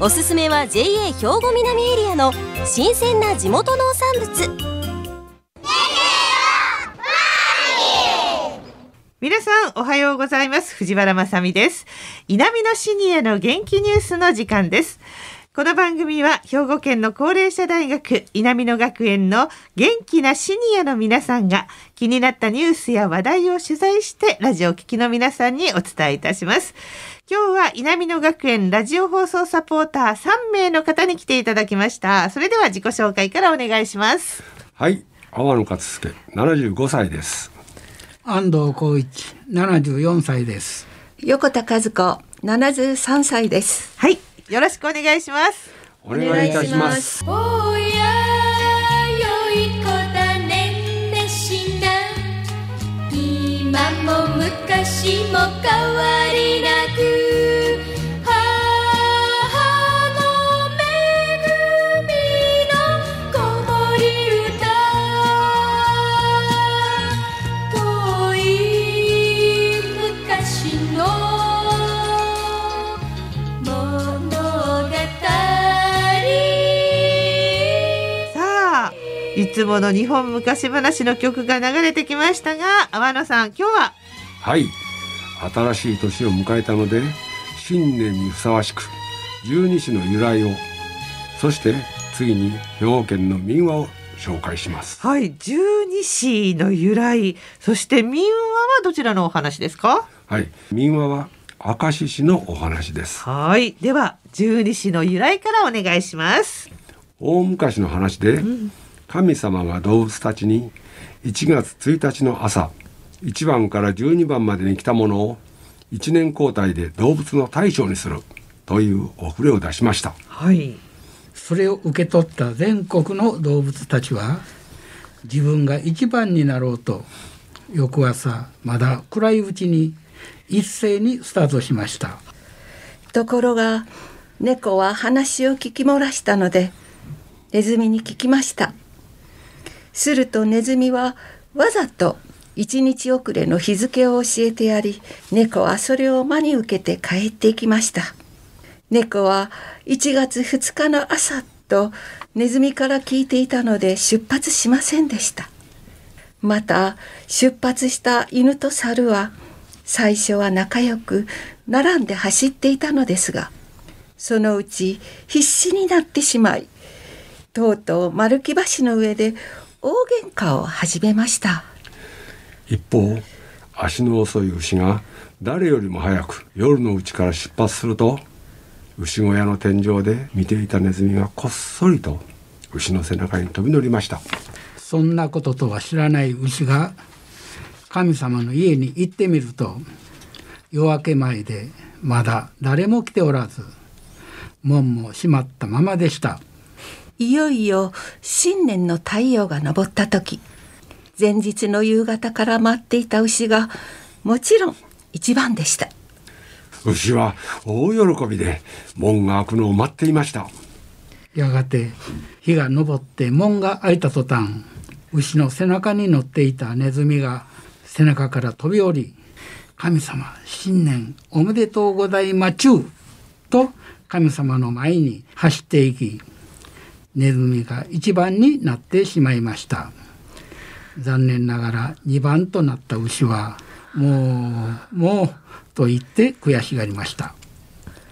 おすすめは JA 兵庫南エリアの新鮮な地元農産物。皆さんおはようございます。藤原まさです。南のシニアの元気ニュースの時間です。この番組は兵庫県の高齢者大学南野学園の元気なシニアの皆さんが気になったニュースや話題を取材してラジオ聴きの皆さんにお伝えいたします。今日は南野学園ラジオ放送サポーター3名の方に来ていただきました。それでは自己紹介からお願いします。はい、阿野勝介75歳です。安藤光一74歳です。横田和子73歳です。はい。よろしくお願いします。お願いいたします。おやよい子だねねしな今も昔も変わりなくつもの日本昔話の曲が流れてきましたが天野さん今日は？はい。新しい年を迎えたので新年にふさわしく十二支の由来をそして次に兵庫県の民話を紹介します。はい。十二支の由来。そして民話はどちらのお話ですか？はい。民話は明石市のお話です。はい。では十二支の由来からお願いします。大昔の話で、うん神様が動物たちに1月1日の朝1番から12番までに来たものを1年交代で動物の対象にするというお触れを出しました。はい。それを受け取った全国の動物たちは自分が一番になろうと翌朝まだ暗いうちに一斉にスタートしましたところが猫は話を聞き漏らしたのでネズミに聞きましたするとネズミはわざと一日遅れの日付を教えてやり猫はそれを真に受けて帰っていきました。猫は1月2日の朝とネズミから聞いていたので出発しませんでした。また出発した犬と猿は最初は仲良く並んで走っていたのですがそのうち必死になってしまいとうとう丸木橋の上で大喧嘩を始めました。一方足の遅い牛が誰よりも早く夜のうちから出発すると牛小屋の天井で見ていたネズミがこっそりと牛の背中に飛び乗りました。そんなこととは知らない牛が神様の家に行ってみると夜明け前でまだ誰も来ておらず門も閉まったままでしたいよいよ新年の太陽が昇った時。前日の夕方から待っていた牛がもちろん一番でした。牛は大喜びで門が開くのを待っていました。やがて日が昇って門が開いた途端牛の背中に乗っていたネズミが背中から飛び降り「神様新年おめでとうございまちゅう」と神様の前に走っていきネズミが1番になってしまいました。残念ながら2番となった牛はもうもうと言って悔しがりました。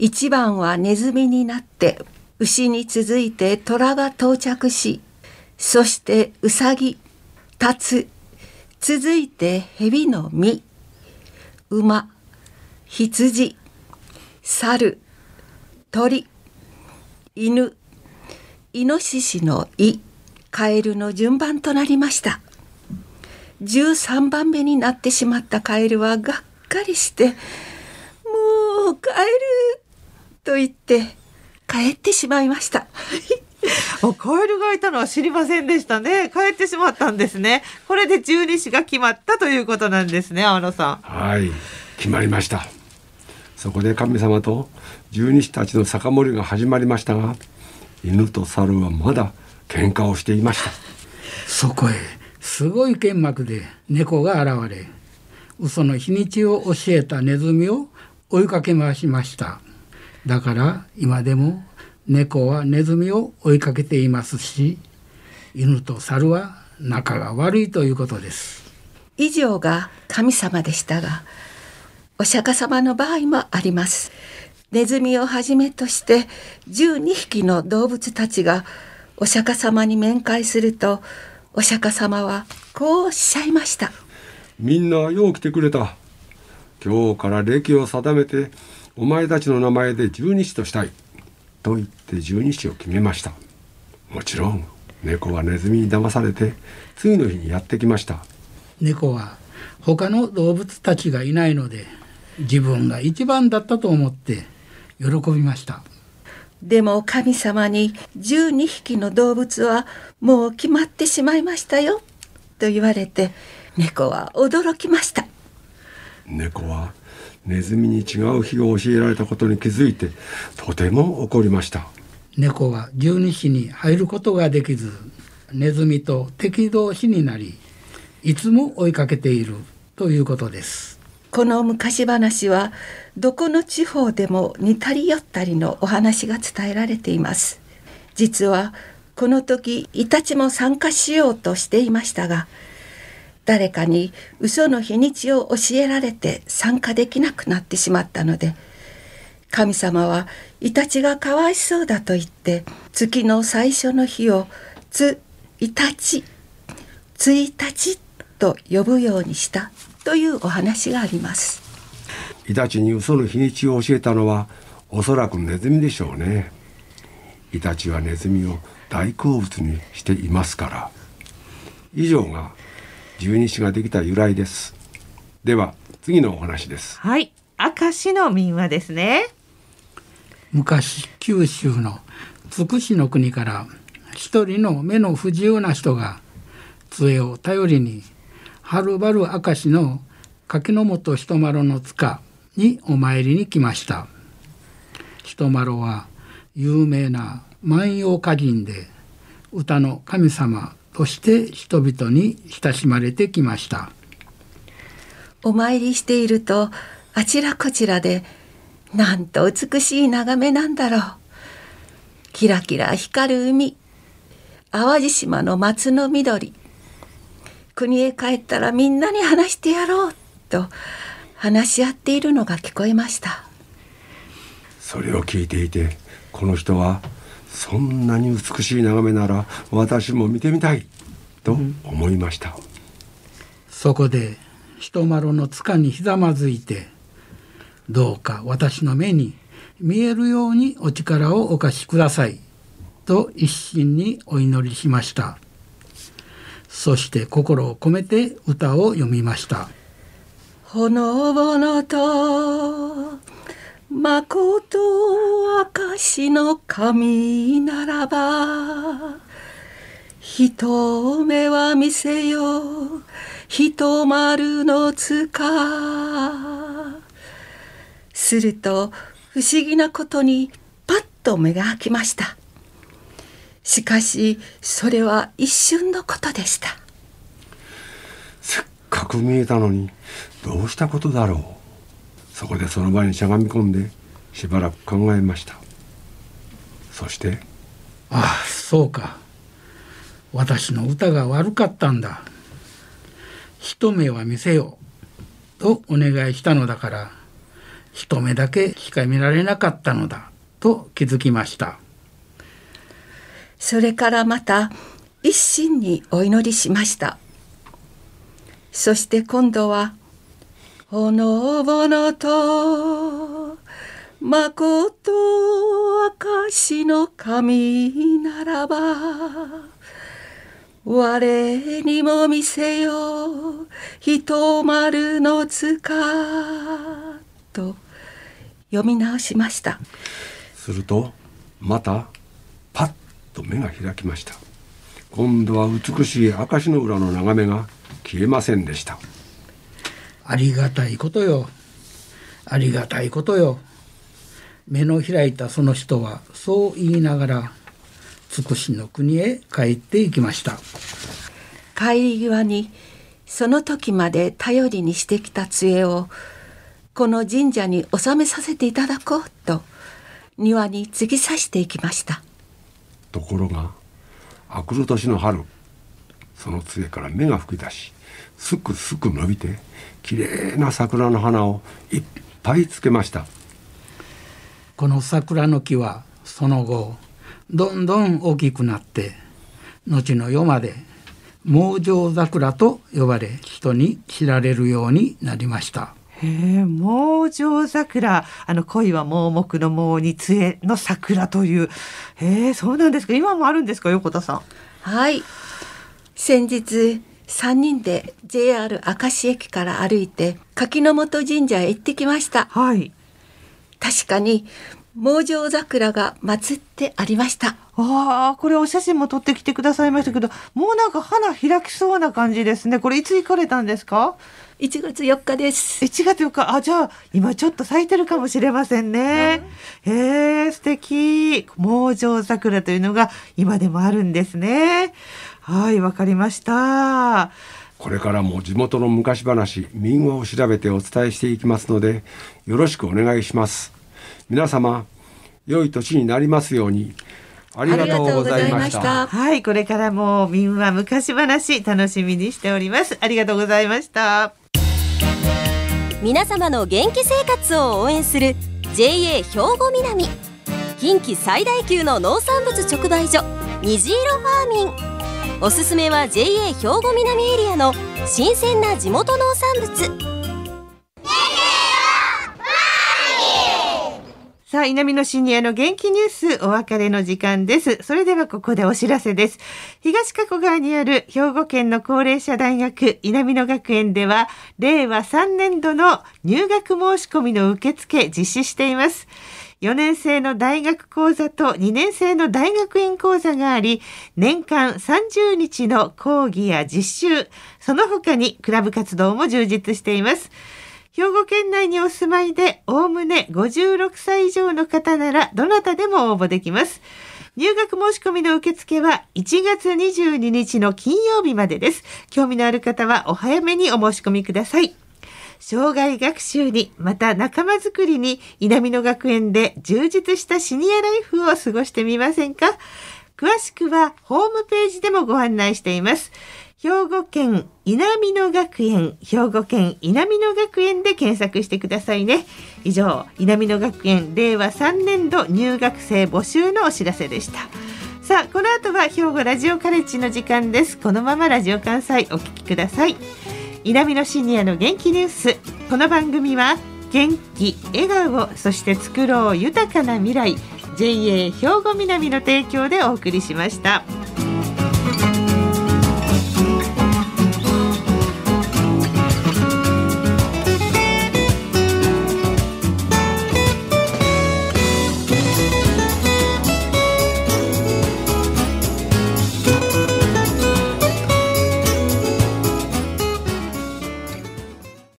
1番はネズミになって牛に続いて虎が到着しそしてウサギタツ続いて蛇の実馬羊猿鳥犬イノシシのイカエルの順番となりました13番目になってしまったカエルはがっかりして「もうカエル!」と言って帰ってしまいました。おカエルがいたのは知りませんでしたね。帰ってしまったんですね。これで十二支が決まったということなんですね、天野さん。はい決まりましたそこで神様と十二支たちの酒盛りが始まりましたが犬と猿はまだ喧嘩をしていました。そこへすごい剣幕で猫が現れ嘘の日にちを教えたネズミを追いかけ回しました。だから今でも猫はネズミを追いかけていますし犬と猿は仲が悪いということです。以上が神様でしたがお釈迦様の場合もありますネズミをはじめとして12匹の動物たちがお釈迦様に面会するとお釈迦様はこうおっしゃいました。みんなよう来てくれた。今日から歴を定めてお前たちの名前で十二支としたい。と言って十二支を決めました。もちろん猫はネズミに騙されて次の日にやってきました。猫は他の動物たちがいないので自分が一番だったと思って喜びました。でも神様に12匹の動物はもう決まってしまいましたよ。と言われて猫は驚きました。猫はネズミに違う日を教えられたことに気づいてとても怒りました。猫は十二支に入ることができずネズミと敵同士になりいつも追いかけているということですこの昔話はどこの地方でも似たり寄ったりのお話が伝えられています。実はこの時イタチも参加しようとしていましたが誰かに嘘の日にちを教えられて参加できなくなってしまったので神様はイタチがかわいそうだと言って月の最初の日をつイタチついたちと呼ぶようにした。というお話があります。イタチに嘘の日にちを教えたのはおそらくネズミでしょうね。イタチはネズミを大好物にしていますから。以上が十二支ができた由来です。では次のお話です。はい。明石の民話ですね。昔九州のつくしの国から一人の目の不自由な人が杖を頼りにはるばる明石の柿の本人丸の塚にお参りに来ました。人丸は有名な万葉歌人で歌の神様として人々に親しまれてきました。お参りしているとあちらこちらでなんと美しい眺めなんだろう。キラキラ光る海淡路島の松の緑国へ帰ったらみんなに話してやろうと話し合っているのが聞こえました。それを聞いていてこの人はそんなに美しい眺めなら私も見てみたいと思いました、そこで人丸の塚にひざまずいてどうか私の目に見えるようにお力をお貸しくださいと一心にお祈りしましたそして心を込めて歌を読みました。ほのぼのとまこと証の神ならば一目は見せよ一丸の塚。すると不思議なことにパッと目が開きました。しかしそれは一瞬のことでした。せっかく見えたのにどうしたことだろう。そこでその場にしゃがみ込んでしばらく考えました。そしてああそうか。私の歌が悪かったんだ。一目は見せよとお願いしたのだから一目だけしか見られなかったのだ。と気づきましたそれからまた一心にお祈りしました。そして今度は「ほのぼのとまこと証の神ならば我にも見せよ一丸の塚」と読み直しました。するとまたパッと目が開きました。今度は美しい証の裏の眺めが消えませんでした。ありがたいことよ。ありがたいことよ。目の開いたその人はそう言いながらつくしの国へ帰っていきました。帰り際にその時まで頼りにしてきた杖をこの神社に納めさせていただこうと庭に継ぎさしていきましたところがあくる年の春その杖から芽が吹き出しすくすく伸びてきれいな桜の花をいっぱいつけました。この桜の木はその後どんどん大きくなって後の世まで猛上桜と呼ばれ人に知られるようになりました。え、猛上桜。あの恋は盲目の盲に杖の桜という。へえ、そうなんですか。今もあるんですか、横田さん。はい先日3人で JR 明石駅から歩いて柿の本神社へ行ってきましたはい。確かに猛上桜が祀ってありましたああ、これお写真も撮ってきてくださいましたけど、もうなんか花開きそうな感じですね。これいつ行かれたんですか？1月4日です1月4日。あ、じゃあ、今ちょっと咲いてるかもしれませんね。へえ、素敵。猛上桜というのが今でもあるんですね。はい、わかりました。これからも地元の昔話民話を調べてお伝えしていきますのでよろしくお願いします皆様良い年になりますようにありがとうございましたはい、これからも民話昔話楽しみにしております。ありがとうございました。皆様の元気生活を応援する JA 兵庫南近畿最大級の農産物直売所虹色ファーミンおすすめは JA 兵庫南エリアの新鮮な地元農産物さあ、南のシニアの元気ニュースお別れの時間です。それではここでお知らせです。東加古川にある兵庫県の高齢者大学稲美野学園では、令和3年度の入学申し込みの受付実施しています。4年生の大学講座と2年生の大学院講座があり、年間30日の講義や実習、その他にクラブ活動も充実しています。兵庫県内にお住まいで、おおむね56歳以上の方なら、どなたでも応募できます。入学申し込みの受付は1月22日の金曜日までです。興味のある方はお早めにお申し込みください。障害学習に、また仲間づくりに、稲美野学園で充実したシニアライフを過ごしてみませんか？詳しくはホームページでもご案内しています。兵庫県稲美野学園、兵庫県稲美野学園で検索してくださいね。以上、稲美野学園令和3年度入学生募集のお知らせでした。さあ、この後は兵庫ラジオカレッジの時間です。このままラジオ関西お聞きください。稲美野シニアの元気ニュース。この番組は元気、笑顔、そして作ろう豊かな未来。JA 兵庫南の提供でお送りしました。